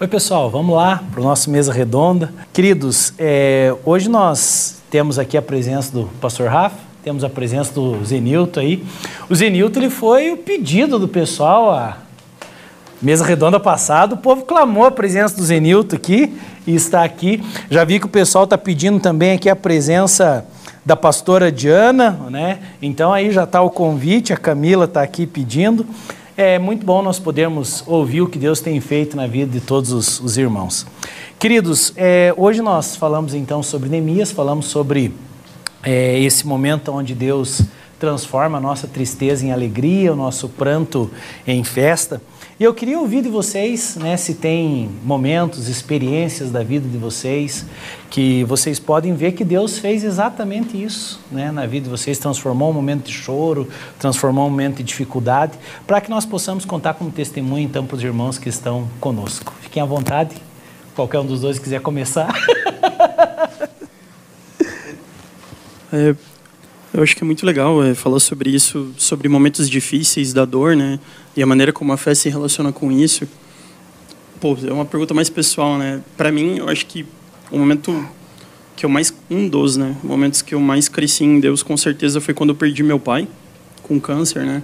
Oi, pessoal, vamos lá para o nosso Mesa Redonda. Queridos, é, hoje nós temos aqui a presença do pastor Rafa, temos a presença do Zenilton aí. O Zenilton ele foi o pedido do pessoal, a mesa redonda passada, o povo clamou a presença do Zenilton aqui e está aqui. Já vi que o pessoal está pedindo também aqui a presença da pastora Diana, né? Então aí já está o convite, a Camila está aqui pedindo. É muito bom nós podermos ouvir o que Deus tem feito na vida de todos os, os irmãos. Queridos, é, hoje nós falamos então sobre Neemias, falamos sobre é, esse momento onde Deus transforma a nossa tristeza em alegria, o nosso pranto em festa. E eu queria ouvir de vocês, né, se tem momentos, experiências da vida de vocês, que vocês podem ver que Deus fez exatamente isso, né, na vida de vocês, transformou um momento de choro, transformou um momento de dificuldade, para que nós possamos contar como testemunho então para os irmãos que estão conosco. Fiquem à vontade, qualquer um dos dois quiser começar. É, eu acho que é muito legal é, falar sobre isso, sobre momentos difíceis da dor, né? E a maneira como a fé se relaciona com isso. Pô, é uma pergunta mais pessoal, né? Para mim, eu acho que o momento que eu mais um dos, né, momentos que eu mais cresci em Deus, com certeza foi quando eu perdi meu pai com câncer, né?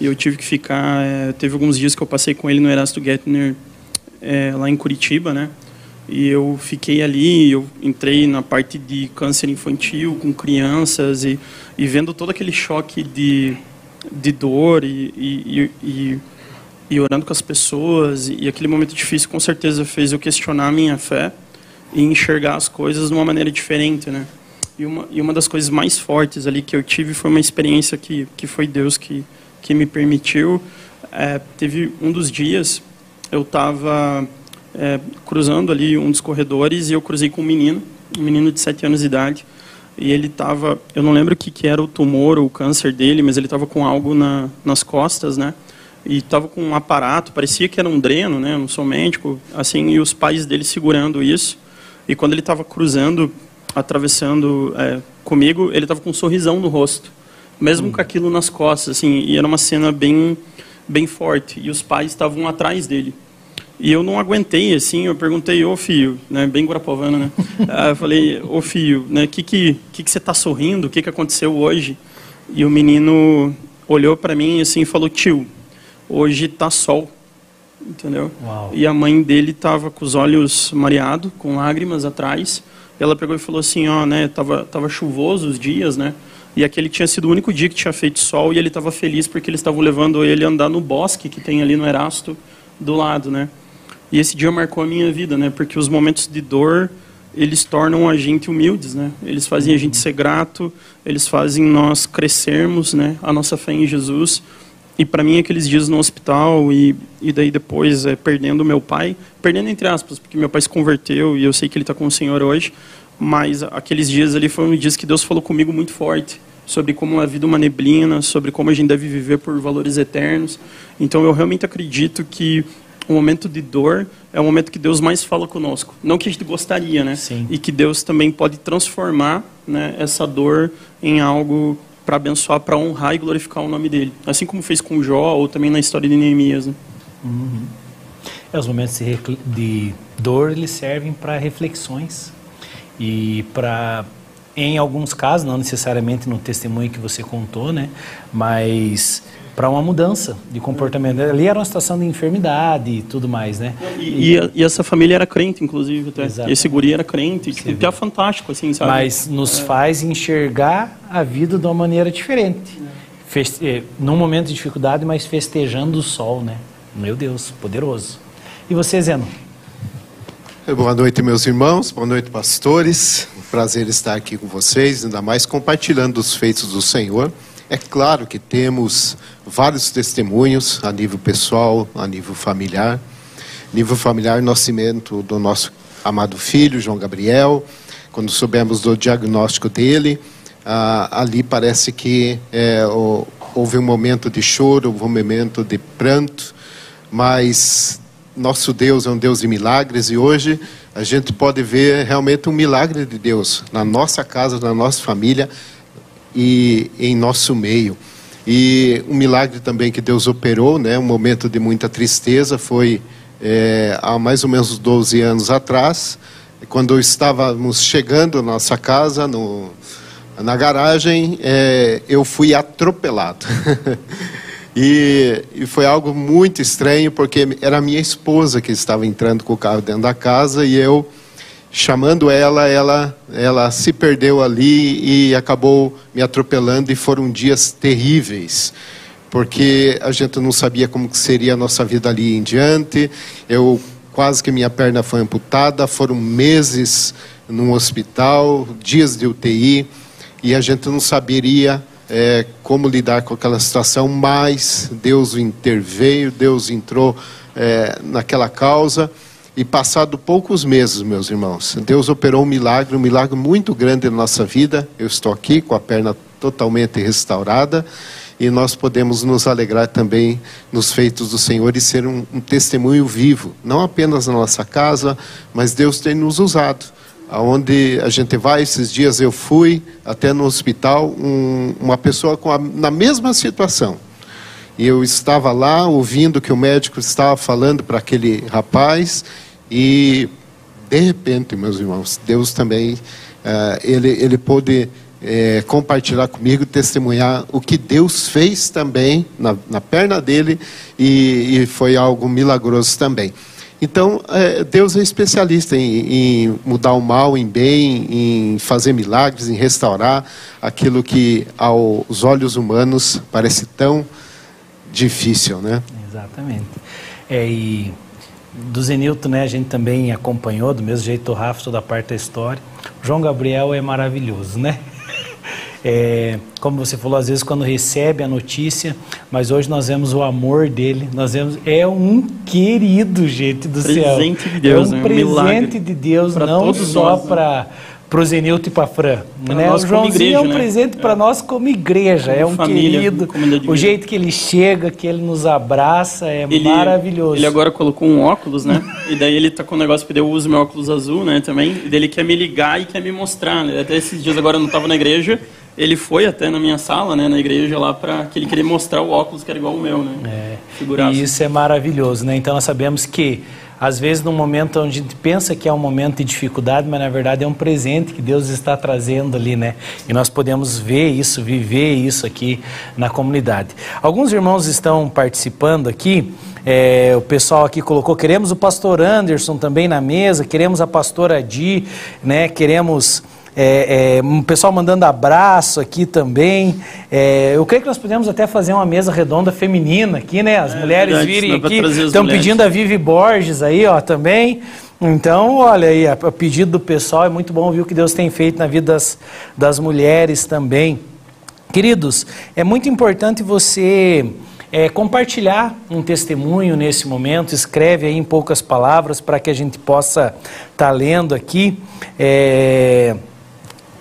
E eu tive que ficar, é, teve alguns dias que eu passei com ele no Erasto Gettner é, lá em Curitiba, né? E eu fiquei ali, eu entrei na parte de câncer infantil com crianças e, e vendo todo aquele choque de, de dor e, e, e, e orando com as pessoas. E, aquele momento difícil com certeza fez eu questionar a minha fé e enxergar as coisas de uma maneira diferente, né? E uma, e uma das coisas mais fortes ali que eu tive foi uma experiência que, que foi Deus que, que me permitiu. É, teve um dos dias, eu estava é, cruzando ali um dos corredores e eu cruzei com um menino, um menino de 7 anos de idade. E ele estava, eu não lembro o que, que era o tumor ou o câncer dele, mas ele estava com algo na, nas costas, né? E estava com um aparato, parecia que era um dreno, né? Eu não sou médico, assim, e os pais dele segurando isso. E quando ele estava cruzando, atravessando é, comigo, ele estava com um sorrisão no rosto, mesmo hum. com aquilo nas costas, assim. E era uma cena bem, bem forte. E os pais estavam atrás dele. E eu não aguentei, assim, eu perguntei, ô filho, né, bem guarapovana, né? Ah, eu falei, ô filho, né, que que, que que você está sorrindo? O que que aconteceu hoje? E o menino olhou para mim assim e falou, tio, hoje tá sol, entendeu? Uau. E a mãe dele tava com os olhos mareados, com lágrimas atrás. Ela pegou e falou assim, ó, né, tava, tava chuvoso os dias, né? E aquele tinha sido o único dia que tinha feito sol e ele estava feliz porque eles estavam levando ele a andar no bosque que tem ali no Erasto do lado, né? E esse dia marcou a minha vida, né? Porque os momentos de dor, eles tornam a gente humildes, né? Eles fazem a gente ser grato, eles fazem nós crescermos, né? A nossa fé em Jesus. E para mim, aqueles dias no hospital e, e daí depois é, perdendo meu pai, perdendo entre aspas, porque meu pai se converteu e eu sei que ele está com o Senhor hoje, mas aqueles dias ali foram dias que Deus falou comigo muito forte sobre como a vida é uma neblina, sobre como a gente deve viver por valores eternos. Então eu realmente acredito que o momento de dor é o momento que Deus mais fala conosco. Não que a gente gostaria, né? Sim. E que Deus também pode transformar né, essa dor em algo para abençoar, para honrar e glorificar o nome dele. Assim como fez com Jó ou também na história de Neemias. Né? Uhum. É, os momentos de, de dor eles servem para reflexões e para em alguns casos, não necessariamente no testemunho que você contou, né, mas para uma mudança de comportamento. Ali era uma situação de enfermidade e tudo mais, né? E, e, e essa família era crente, inclusive. Até. Esse guri era crente, que é fantástico, assim, sabe? Mas nos é. faz enxergar a vida de uma maneira diferente. Feste... Eh, num momento de dificuldade, mas festejando o sol, né? Meu Deus, poderoso. E você, Zeno? Boa noite, meus irmãos. Boa noite, pastores. Um prazer estar aqui com vocês, ainda mais compartilhando os feitos do Senhor. É claro que temos vários testemunhos a nível pessoal, a nível familiar. Nível familiar, nascimento do nosso amado filho, João Gabriel. Quando soubemos do diagnóstico dele, ah, ali parece que é, houve um momento de choro, houve um momento de pranto, mas nosso Deus é um Deus de milagres e hoje a gente pode ver realmente um milagre de Deus na nossa casa, na nossa família e em nosso meio. E um milagre também que Deus operou, né, um momento de muita tristeza, foi é, há mais ou menos 12 anos atrás, quando estávamos chegando à nossa casa, no, na garagem, é, eu fui atropelado. e, e, foi algo muito estranho, porque era minha esposa que estava entrando com o carro dentro da casa e eu, chamando ela, ela, ela se perdeu ali e acabou me atropelando, e foram dias terríveis porque a gente não sabia como seria a nossa vida ali em diante. Eu quase que minha perna foi amputada, foram meses num hospital, dias de UTI, e a gente não saberia é, como lidar com aquela situação, mas Deus interveio, Deus entrou é, naquela causa. E passado poucos meses, meus irmãos, Deus operou um milagre, um milagre muito grande na nossa vida. Eu estou aqui com a perna totalmente restaurada e nós podemos nos alegrar também nos feitos do Senhor e ser um, um testemunho vivo, não apenas na nossa casa, mas Deus tem nos usado. Aonde a gente vai, esses dias eu fui até no hospital, um, uma pessoa com a, na mesma situação. E eu estava lá ouvindo que o médico estava falando para aquele rapaz e de repente, meus irmãos, Deus também, uh, ele, ele pôde é, compartilhar comigo, testemunhar o que Deus fez também na, na perna dele e, e, foi algo milagroso também. Então, é, Deus é especialista em, em, mudar o mal em bem, em fazer milagres, em restaurar aquilo que aos olhos humanos parece tão difícil, né? Exatamente. É, e do Zenilton, né, a gente também acompanhou, do mesmo jeito o Rafa, toda a parte da história. O João Gabriel é maravilhoso, né? É, como você falou, às vezes quando recebe a notícia, mas hoje nós vemos o amor dele, nós vemos, é um querido, gente do presente céu. Presente de Deus, é um, presente de Deus, não só para né? Para o Zenilton e para a Fran. Né? O Joãozinho igreja, é um né? presente para é. nós como igreja, como é um família, querido. O jeito que ele chega, que ele nos abraça, é ele, maravilhoso. Ele agora colocou um óculos, né? e daí ele tá com o negócio, porque eu uso meu óculos azul, né, também. E daí ele quer me ligar e quer me mostrar, né? Até esses dias agora eu não estava na igreja, ele foi até na minha sala, né, na igreja lá, para que ele queria mostrar o óculos que era igual o meu, né? É. E isso é maravilhoso, né? Então nós sabemos que às vezes num momento onde a gente pensa que é um momento de dificuldade, mas na verdade é um presente que Deus está trazendo ali, né? E nós podemos ver isso, viver isso aqui na comunidade. Alguns irmãos estão participando aqui. É, o pessoal aqui colocou, queremos o pastor Anderson também na mesa, queremos a pastora Di, né? Queremos é, é, um pessoal mandando abraço aqui também. É, eu creio que nós podemos até fazer uma mesa redonda feminina aqui, né? As é, mulheres verdade, virem aqui. Estão pedindo a Vivi Borges aí, ó, também. Então, olha aí, a, a, pedido do pessoal, é muito bom ouvir o que Deus tem feito na vida das, das mulheres também. Queridos, é muito importante você é, compartilhar um testemunho nesse momento, escreve aí em poucas palavras para que a gente possa estar tá lendo aqui. É,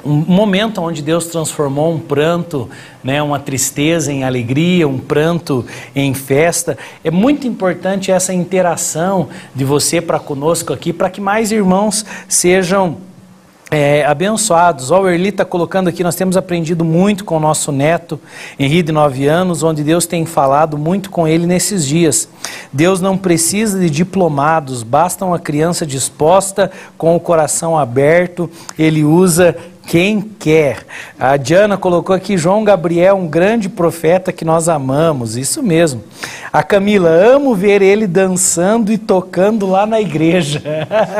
um momento onde Deus transformou um pranto, né, uma tristeza em alegria, um pranto em festa. É muito importante essa interação de você para conosco aqui, para que mais irmãos sejam é, abençoados. O Erli está colocando aqui, nós temos aprendido muito com o nosso neto, Henri, de 9 anos, onde Deus tem falado muito com ele nesses dias. Deus não precisa de diplomados, basta uma criança disposta, com o coração aberto, ele usa quem quer. A Diana colocou aqui João Gabriel, um grande profeta que nós amamos, isso mesmo. A Camila, amo ver ele dançando e tocando lá na igreja.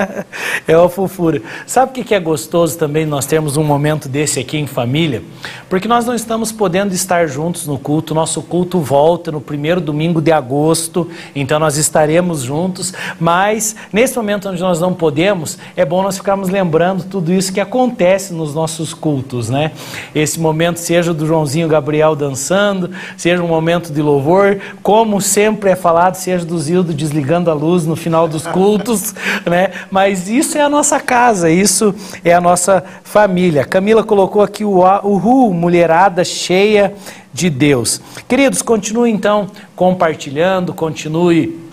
é uma fofura. Sabe o que é gostoso também nós termos um momento desse aqui em família? Porque nós não estamos podendo estar juntos no culto, nosso culto volta no primeiro domingo de agosto, então nós estaremos juntos, mas nesse momento onde nós não podemos, é bom nós ficarmos lembrando tudo isso que acontece nos nossos cultos, né? Esse momento seja do Joãozinho Gabriel dançando, seja um momento de louvor, como sempre é falado, seja do Zildo desligando a luz no final dos cultos, né? Mas isso é a nossa casa, isso é a nossa família. Camila colocou aqui o Uhu, mulherada cheia de Deus. Queridos, continue então compartilhando, continue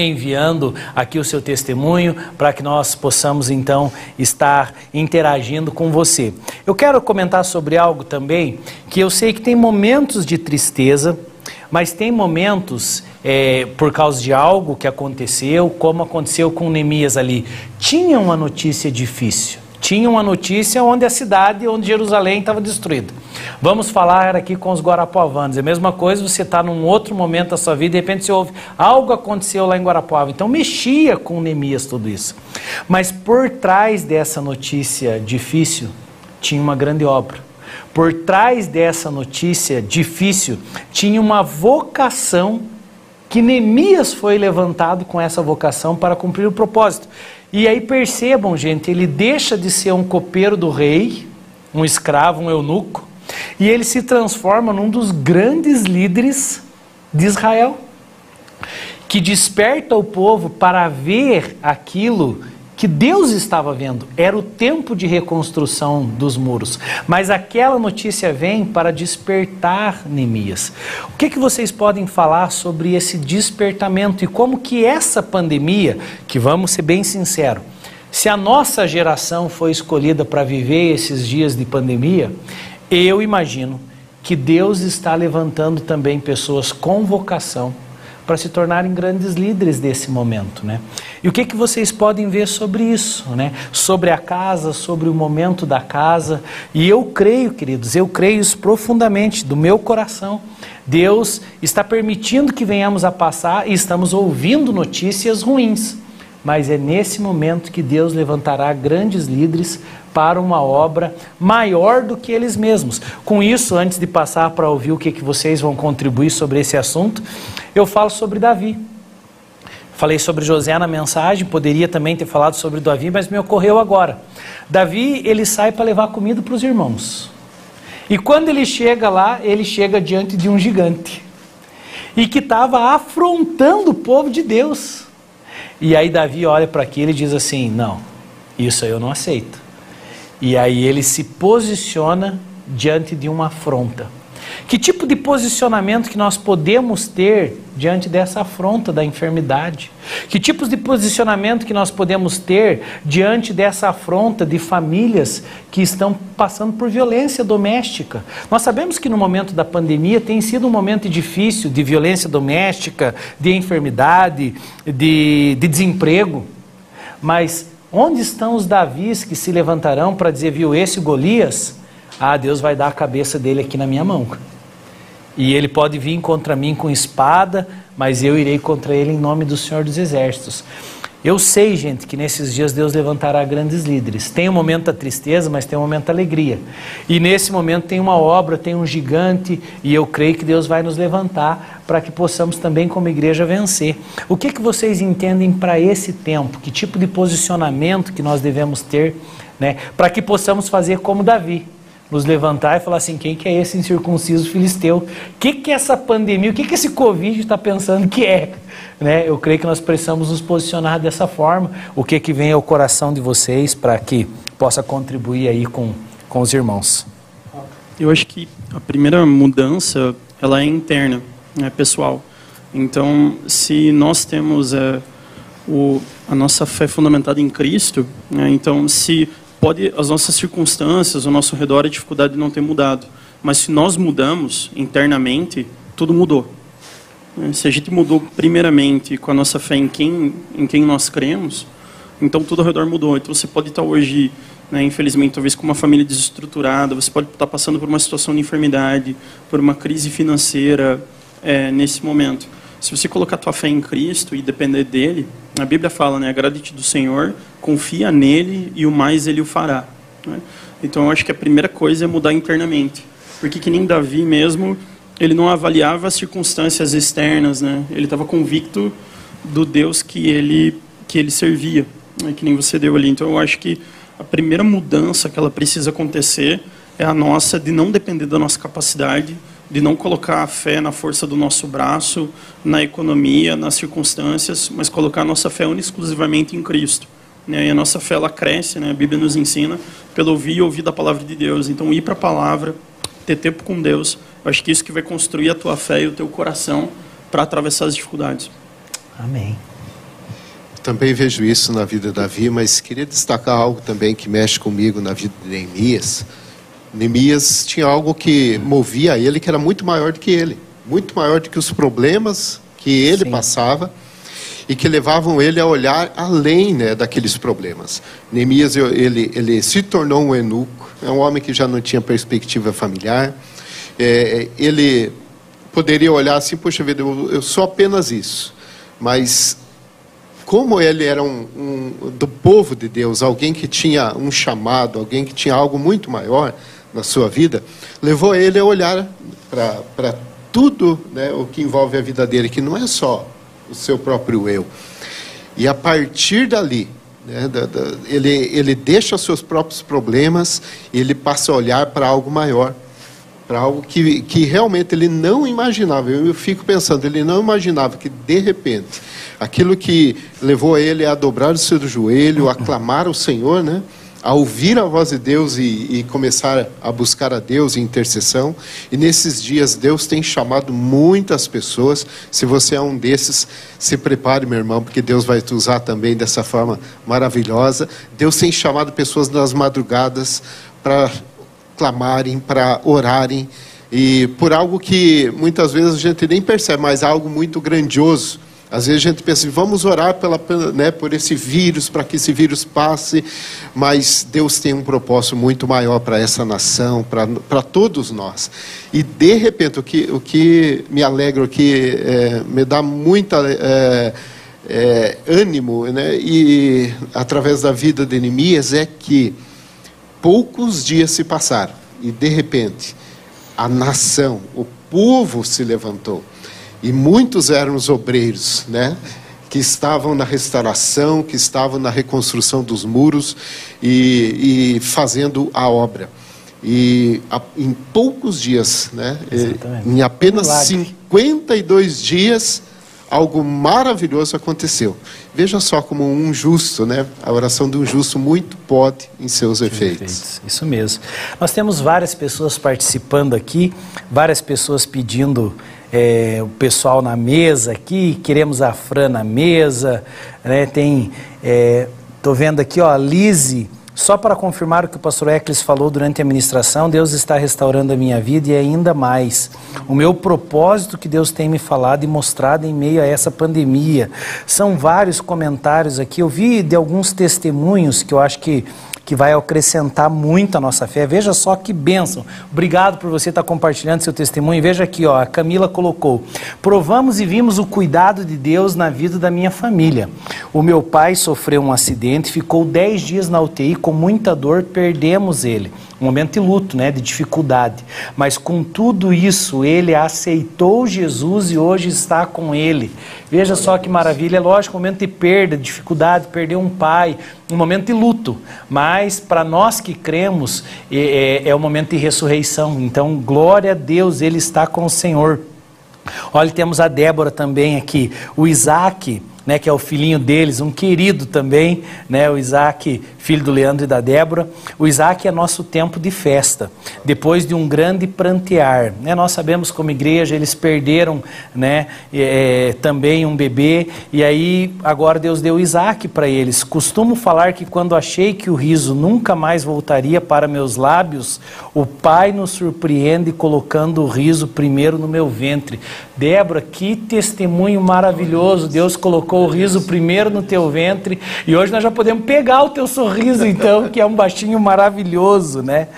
enviando aqui o seu testemunho para que nós possamos então estar interagindo com você. Eu quero comentar sobre algo também que eu sei que tem momentos de tristeza, mas tem momentos é, por causa de algo que aconteceu, como aconteceu com Neemias ali. Tinha uma notícia difícil. Tinha uma notícia onde a cidade, onde Jerusalém estava destruída. Vamos falar aqui com os guarapuavanos. É a mesma coisa, você está num outro momento da sua vida, de repente você ouve, algo aconteceu lá em Guarapuava. Então mexia com Neemias tudo isso. Mas por trás dessa notícia difícil, tinha uma grande obra. Por trás dessa notícia difícil, tinha uma vocação que Neemias foi levantado com essa vocação para cumprir o propósito. E aí percebam, gente, ele deixa de ser um copeiro do rei, um escravo, um eunuco, e ele se transforma num dos grandes líderes de Israel, que desperta o povo para ver aquilo que Deus estava vendo. Era o tempo de reconstrução dos muros. Mas aquela notícia vem para despertar Neemias. O que, que vocês podem falar sobre esse despertamento e como que essa pandemia, que vamos ser bem sinceros, se a nossa geração foi escolhida para viver esses dias de pandemia, eu imagino que Deus está levantando também pessoas com vocação para se tornarem grandes líderes desse momento, né? E o que que vocês podem ver sobre isso, né? Sobre a casa, sobre o momento da casa. E eu creio, queridos, eu creio isso profundamente do meu coração. Deus está permitindo que venhamos a passar e estamos ouvindo notícias ruins. Mas é nesse momento que Deus levantará grandes líderes para uma obra maior do que eles mesmos. Com isso, antes de passar para ouvir o que, que vocês vão contribuir sobre esse assunto, eu falo sobre Davi. Falei sobre José na mensagem, poderia também ter falado sobre Davi, mas me ocorreu agora. Davi, ele sai para levar comida para os irmãos. E quando ele chega lá, ele chega diante de um gigante. E que estava afrontando o povo de Deus. E aí Davi olha para aquilo e diz assim: Não, isso eu não aceito. E aí ele se posiciona diante de uma afronta. Que tipo de posicionamento que nós podemos ter diante dessa afronta da enfermidade? Que tipos de posicionamento que nós podemos ter diante dessa afronta de famílias que estão passando por violência doméstica? Nós sabemos que no momento da pandemia tem sido um momento difícil de violência doméstica, de enfermidade, de, de desemprego, mas onde estão os Davis que se levantarão para dizer, viu, esse Golias ah, Deus vai dar a cabeça dele aqui na minha mão. E ele pode vir contra mim com espada, mas eu irei contra ele em nome do Senhor dos Exércitos. Eu sei, gente, que nesses dias Deus levantará grandes líderes. Tem um momento da tristeza, mas tem um momento da alegria. E nesse momento tem uma obra, tem um gigante, e eu creio que Deus vai nos levantar para que possamos também, como igreja, vencer. O que, que vocês entendem para esse tempo? Que tipo de posicionamento que nós devemos ter, né, para que possamos fazer como Davi? Nos levantar e falar assim: quem que é esse incircunciso filisteu? O que, que é essa pandemia? O que, que esse Covid está pensando que é? Né? Eu creio que nós precisamos nos posicionar dessa forma. O que, que vem ao coração de vocês para que possa contribuir aí com, com os irmãos? Eu acho que a primeira mudança ela é interna, é pessoal. Então, se nós temos é, o, a nossa fé fundamentada em Cristo, né, então se pode as nossas circunstâncias, o nosso redor, a dificuldade não ter mudado. Mas se nós mudamos internamente, tudo mudou. É, se a gente mudou primeiramente com a nossa fé em quem, em quem nós cremos, então tudo ao redor mudou. Então você pode estar hoje, né, infelizmente, talvez com uma família desestruturada, você pode estar passando por uma situação de enfermidade, por uma crise financeira é, nesse momento. Se você colocar tua fé em Cristo e depender dele, a Bíblia fala, né, agrade-te do Senhor, confia nele e o mais ele o fará. Né? Então eu acho que a primeira coisa é mudar internamente. Porque que nem Davi mesmo, ele não avaliava as circunstâncias externas, né? Ele estava convicto do Deus que ele que ele servia, né? que nem você deu ali. Então eu acho que a primeira mudança que ela precisa acontecer é a nossa de não depender da nossa capacidade, de não colocar a fé na força do nosso braço, na economia, nas circunstâncias, mas colocar a nossa fé exclusivamente em Cristo. Né? E a nossa fé ela cresce, né? a Bíblia nos ensina, pelo ouvir e ouvir da palavra de Deus. Então, ir para a palavra, ter tempo com Deus, eu acho que isso que vai construir a tua fé e o teu coração para atravessar as dificuldades. Amém. Também vejo isso na vida de Davi, mas queria destacar algo também que mexe comigo na vida de Neemias Neemias tinha algo que movia ele que era muito maior do que ele, muito maior do que os problemas que ele Sim. passava e que levavam ele a olhar além né, daqueles problemas. Neemias ele, ele se tornou um eunuco, é um homem que já não tinha perspectiva familiar. É, ele poderia olhar assim, poxa vida, eu, eu sou apenas isso. Mas como ele era um, um- do povo de Deus, alguém que tinha um chamado, alguém que tinha algo muito maior na sua vida, levou ele a olhar para tudo né, o que envolve a vida dele, que não é só o seu próprio eu. E a partir dali, né, da- da- ele, ele deixa os seus próprios problemas e ele passa a olhar para algo maior para algo que, que realmente ele não imaginava. Eu, eu fico pensando, ele não imaginava que, de repente, aquilo que levou ele a dobrar o seu joelho, a clamar ao Senhor, né? A ouvir a voz de Deus e, e começar a buscar a Deus em intercessão. E nesses dias, Deus tem chamado muitas pessoas. Se você é um desses, se prepare, meu irmão, porque Deus vai te usar também dessa forma maravilhosa. Deus tem chamado pessoas nas madrugadas para clamarem, para orarem, e por algo que muitas vezes a gente nem percebe, mas é algo muito grandioso. Às vezes a gente pensa, vamos orar pela, né, por esse vírus, para que esse vírus passe, mas Deus tem um propósito muito maior para essa nação, para todos nós. E de repente, o que, o que me alegra, o que eh, me dá muita eh, eh, ânimo, né, e através da vida de Neemias, é que poucos dias se passaram e de repente a nação, o povo se levantou e muitos eram os obreiros, né? Que estavam na restauração, que estavam na reconstrução dos muros e, e fazendo a obra. E a- em poucos dias, né? Exatamente. Em apenas Milagre. 52 dias, algo maravilhoso aconteceu. Veja só como um justo, né? A oração de um justo muito pode em seus efeitos. Isso mesmo. Nós temos várias pessoas participando aqui, várias pessoas pedindo é, o pessoal na mesa aqui, queremos a Fran na mesa, né? Tem, estou vendo aqui, ó, a Lise, só para confirmar o que o pastor Eccles falou durante a ministração, Deus está restaurando a minha vida e ainda mais. O meu propósito que Deus tem me falado e mostrado em meio a essa pandemia. São vários comentários aqui. Eu vi de alguns testemunhos que eu acho que que vai acrescentar muito a nossa fé. Veja só que bênção. Obrigado por você estar compartilhando seu testemunho. Veja aqui, ó, a Camila colocou: "Provamos e vimos o cuidado de Deus na vida da minha família. O meu pai sofreu um acidente, ficou 10 dias na UTI com muita dor, perdemos ele. Um momento de luto, né, de dificuldade. Mas com tudo isso, ele aceitou Jesus e hoje está com ele. Veja só que maravilha. É lógico, um momento de perda, de dificuldade, perder um pai, um momento de luto. Mas para nós que cremos, é, é, é um momento de ressurreição. Então, glória a Deus, ele está com o Senhor. Olha, temos a Débora também aqui, o Isaac, né, que é o filhinho deles, um querido também, né, o Isaac, filho do Leandro e da Débora. O Isaac é nosso tempo de festa, depois de um grande prantear. Né, nós sabemos como igreja, eles perderam né, é, também um bebê, e aí agora Deus deu Isaac para eles. Costumo falar que quando achei que o riso nunca mais voltaria para meus lábios, o Pai nos surpreende colocando o riso primeiro no meu ventre. Débora, que testemunho maravilhoso. Deus colocou o riso primeiro no teu ventre e hoje nós já podemos pegar o teu sorriso, então, que é um baixinho maravilhoso, né?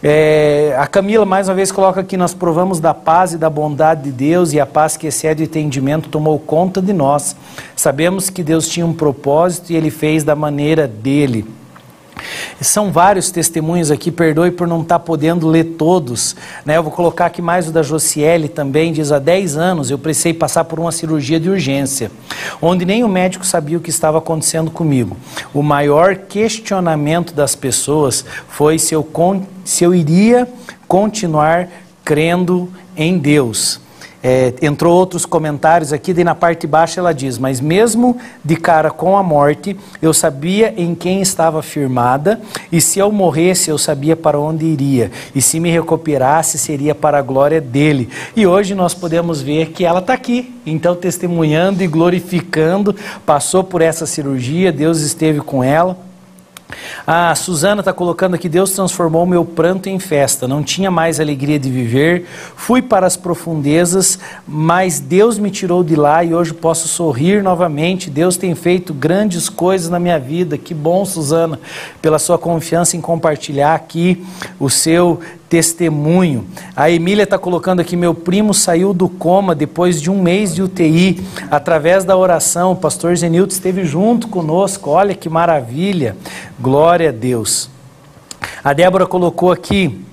É, a Camila mais uma vez coloca aqui: nós provamos da paz e da bondade de Deus, e a paz que excede o entendimento tomou conta de nós. Sabemos que Deus tinha um propósito e ele fez da maneira dele. São vários testemunhos aqui, perdoe por não estar podendo ler todos. Né? Eu vou colocar aqui mais o da Josiele também, diz, há 10 anos eu precisei passar por uma cirurgia de urgência, onde nem o médico sabia o que estava acontecendo comigo. O maior questionamento das pessoas foi se eu, se eu iria continuar crendo em Deus. É, entrou outros comentários aqui, daí na parte baixa ela diz: Mas mesmo de cara com a morte, eu sabia em quem estava firmada, e se eu morresse, eu sabia para onde iria, e se me recuperasse, seria para a glória dele. E hoje nós podemos ver que ela está aqui, então testemunhando e glorificando, passou por essa cirurgia, Deus esteve com ela. A Suzana está colocando aqui: Deus transformou meu pranto em festa. Não tinha mais alegria de viver. Fui para as profundezas, mas Deus me tirou de lá e hoje posso sorrir novamente. Deus tem feito grandes coisas na minha vida. Que bom, Suzana, pela sua confiança em compartilhar aqui o seu testemunho. A Emília está colocando aqui: meu primo saiu do coma depois de um mês de UTI, através da oração. O pastor Zenilton esteve junto conosco. Olha que maravilha! Glória a Deus. A Débora colocou aqui.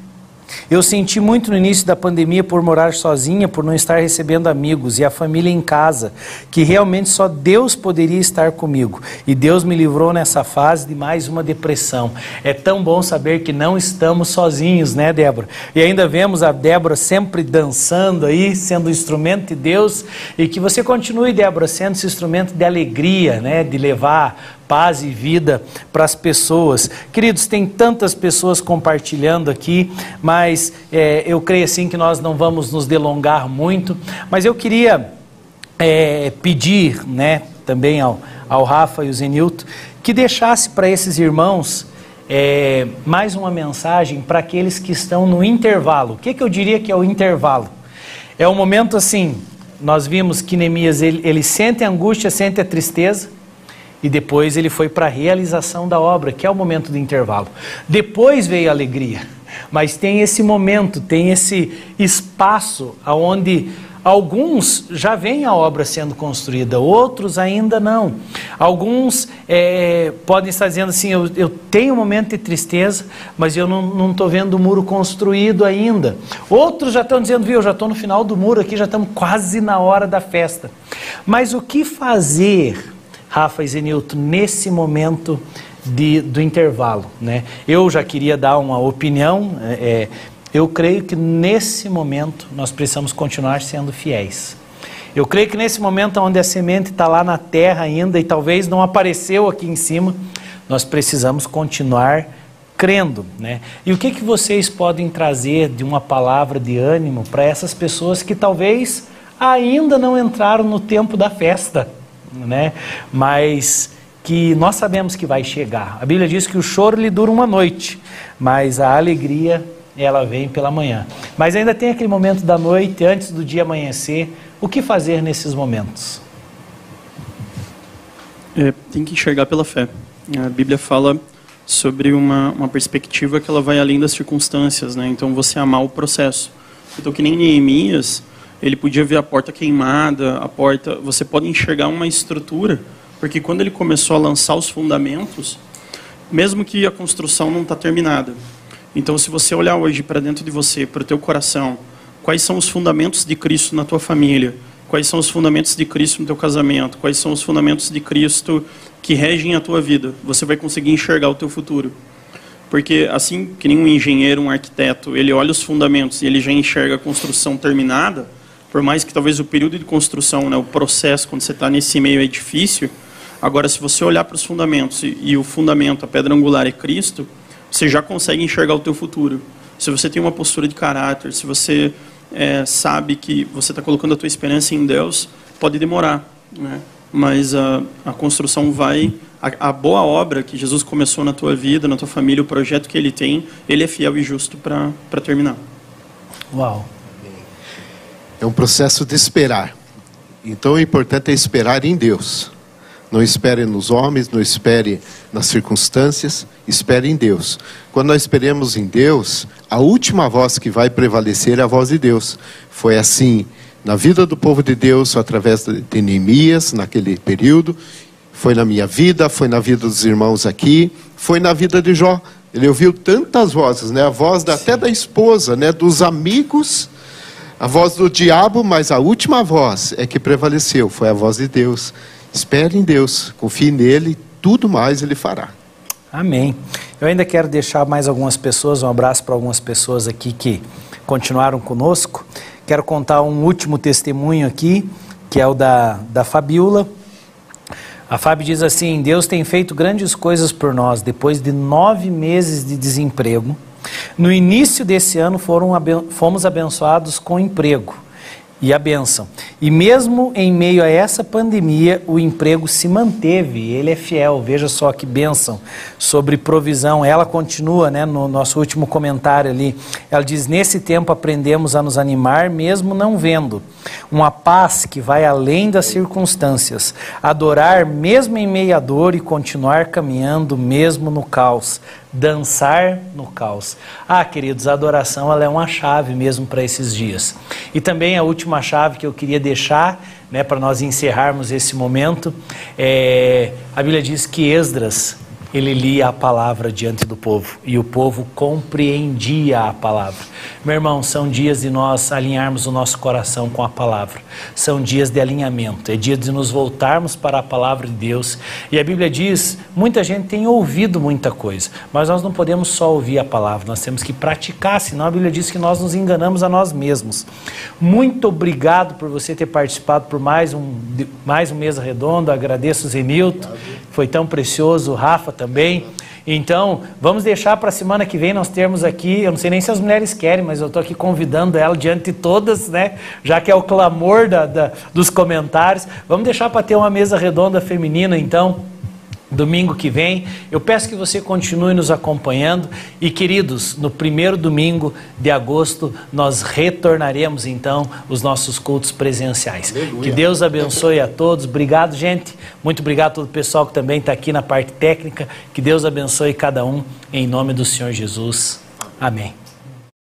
Eu senti muito no início da pandemia por morar sozinha, por não estar recebendo amigos e a família em casa, que realmente só Deus poderia estar comigo. E Deus me livrou nessa fase de mais uma depressão. É tão bom saber que não estamos sozinhos, né, Débora? E ainda vemos a Débora sempre dançando aí, sendo instrumento de Deus, e que você continue, Débora, sendo esse instrumento de alegria, né, de levar paz e vida para as pessoas. Queridos, tem tantas pessoas compartilhando aqui, mas é, eu creio assim que nós não vamos nos delongar muito. Mas eu queria é, pedir, né, também ao, ao Rafa e o Zenilton, que deixasse para esses irmãos é, mais uma mensagem para aqueles que estão no intervalo. O que, que eu diria que é o intervalo? É um momento assim, nós vimos que Neemias, ele, ele sente a angústia, sente a tristeza, e depois ele foi para a realização da obra, que é o momento do intervalo. Depois veio a alegria, mas tem esse momento, tem esse espaço aonde alguns já veem a obra sendo construída, outros ainda não. Alguns é, podem estar dizendo assim: eu, eu, tenho um momento de tristeza, mas eu não estou vendo o muro construído ainda. Outros já estão dizendo: viu, eu já estou no final do muro aqui, já estamos quase na hora da festa. Mas o que fazer? Rafa e Zenilton, nesse momento de, do intervalo. Né? Eu já queria dar uma opinião, é, é, eu creio que nesse momento nós precisamos continuar sendo fiéis. Eu creio que nesse momento onde a semente está lá na terra ainda e talvez não apareceu aqui em cima, nós precisamos continuar crendo, né? E o que que vocês podem trazer de uma palavra de ânimo para essas pessoas que talvez ainda não entraram no tempo da festa? Né? Mas que nós sabemos que vai chegar. A Bíblia diz que o choro lhe dura uma noite, mas a alegria ela vem pela manhã. Mas ainda tem aquele momento da noite antes do dia amanhecer. O que fazer nesses momentos? É, tem que enxergar pela fé. A Bíblia fala sobre uma, uma perspectiva que ela vai além das circunstâncias, né? Então você amar o processo. Então que nem Neemias, ele podia ver a porta queimada, a porta. Você pode enxergar uma estrutura, porque quando ele começou a lançar os fundamentos, mesmo que a construção não está terminada. Então, se você olhar hoje para dentro de você, para o teu coração, quais são os fundamentos de Cristo na tua família? Quais são os fundamentos de Cristo no teu casamento? Quais são os fundamentos de Cristo que regem a tua vida? Você vai conseguir enxergar o teu futuro. Porque assim que nem um engenheiro, um arquiteto, ele olha os fundamentos e ele já enxerga a construção terminada, por mais que talvez o período de construção, né, o processo, quando você está nesse meio é difícil, agora se você olhar para os fundamentos e, e, o fundamento, a pedra angular é Cristo, você já consegue enxergar o teu futuro. Se você tem uma postura de caráter, se você é, sabe que você está colocando a tua esperança em Deus, pode demorar, né? mas a, a construção vai, a, a, boa obra que Jesus começou na tua vida, na tua família, o projeto que Ele tem, Ele é fiel e justo para terminar. Uau! É um processo de esperar. Então o importante é esperar em Deus. Não espere nos homens, não espere nas circunstâncias, espere em Deus. Quando nós esperemos em Deus, a última voz que vai prevalecer é a voz de Deus. Foi assim na vida do povo de Deus, através de Neemias, naquele período, foi na minha vida, foi na vida dos irmãos aqui, foi na vida de Jó. Ele ouviu tantas vozes, né? A voz da, até da esposa, né? Dos amigos a voz do diabo, mas a última voz é que prevaleceu, foi a voz de Deus. Espere em Deus, confie nele, tudo mais ele fará. Amém. Eu ainda quero deixar mais algumas pessoas, um abraço para algumas pessoas aqui que continuaram conosco. Quero contar um último testemunho aqui, que é o da, da Fabiola. A Fábio diz assim: Deus tem feito grandes coisas por nós depois de nove meses de desemprego. No início desse ano foram, fomos abençoados com emprego. e a bênção. E mesmo em meio a essa pandemia, o emprego se manteve, ele é fiel. Veja só que bênção sobre provisão. Ela continua, né, no nosso último comentário ali. Ela diz: Nesse tempo aprendemos a nos animar, mesmo não vendo. Uma paz que vai além das circunstâncias. Adorar, mesmo em meio à dor, e continuar caminhando, mesmo no caos dançar no caos. Ah, queridos, a adoração ela é uma chave mesmo para esses dias. E também a última chave que eu queria deixar, né, para nós encerrarmos esse momento, é, a Bíblia diz que Esdras ele lia a palavra diante do povo e o povo compreendia a palavra. Meu irmão, são dias de nós alinharmos o nosso coração com a palavra, são dias de alinhamento, é dia de nos voltarmos para a palavra de Deus. E a Bíblia diz: muita gente tem ouvido muita coisa, mas nós não podemos só ouvir a palavra, nós temos que praticar, senão a Bíblia diz que nós nos enganamos a nós mesmos. Muito obrigado por você ter participado por mais um, mais um Mesa Redonda, agradeço o Zenilton, foi tão precioso, o Rafa também também. Então, vamos deixar para a semana que vem nós termos aqui, eu não sei nem se as mulheres querem, mas eu estou aqui convidando ela diante de todas, né? Já que é o clamor da, da dos comentários. Vamos deixar para ter uma mesa redonda feminina, então domingo que vem. Eu peço que você continue nos acompanhando e, queridos, no primeiro domingo de agosto nós retornaremos então os nossos cultos presenciais. Aleluia. Que Deus abençoe a todos. Obrigado, gente. Muito obrigado a todo o pessoal que também está aqui na parte técnica. Que Deus abençoe cada um em nome do Senhor Jesus. Amém.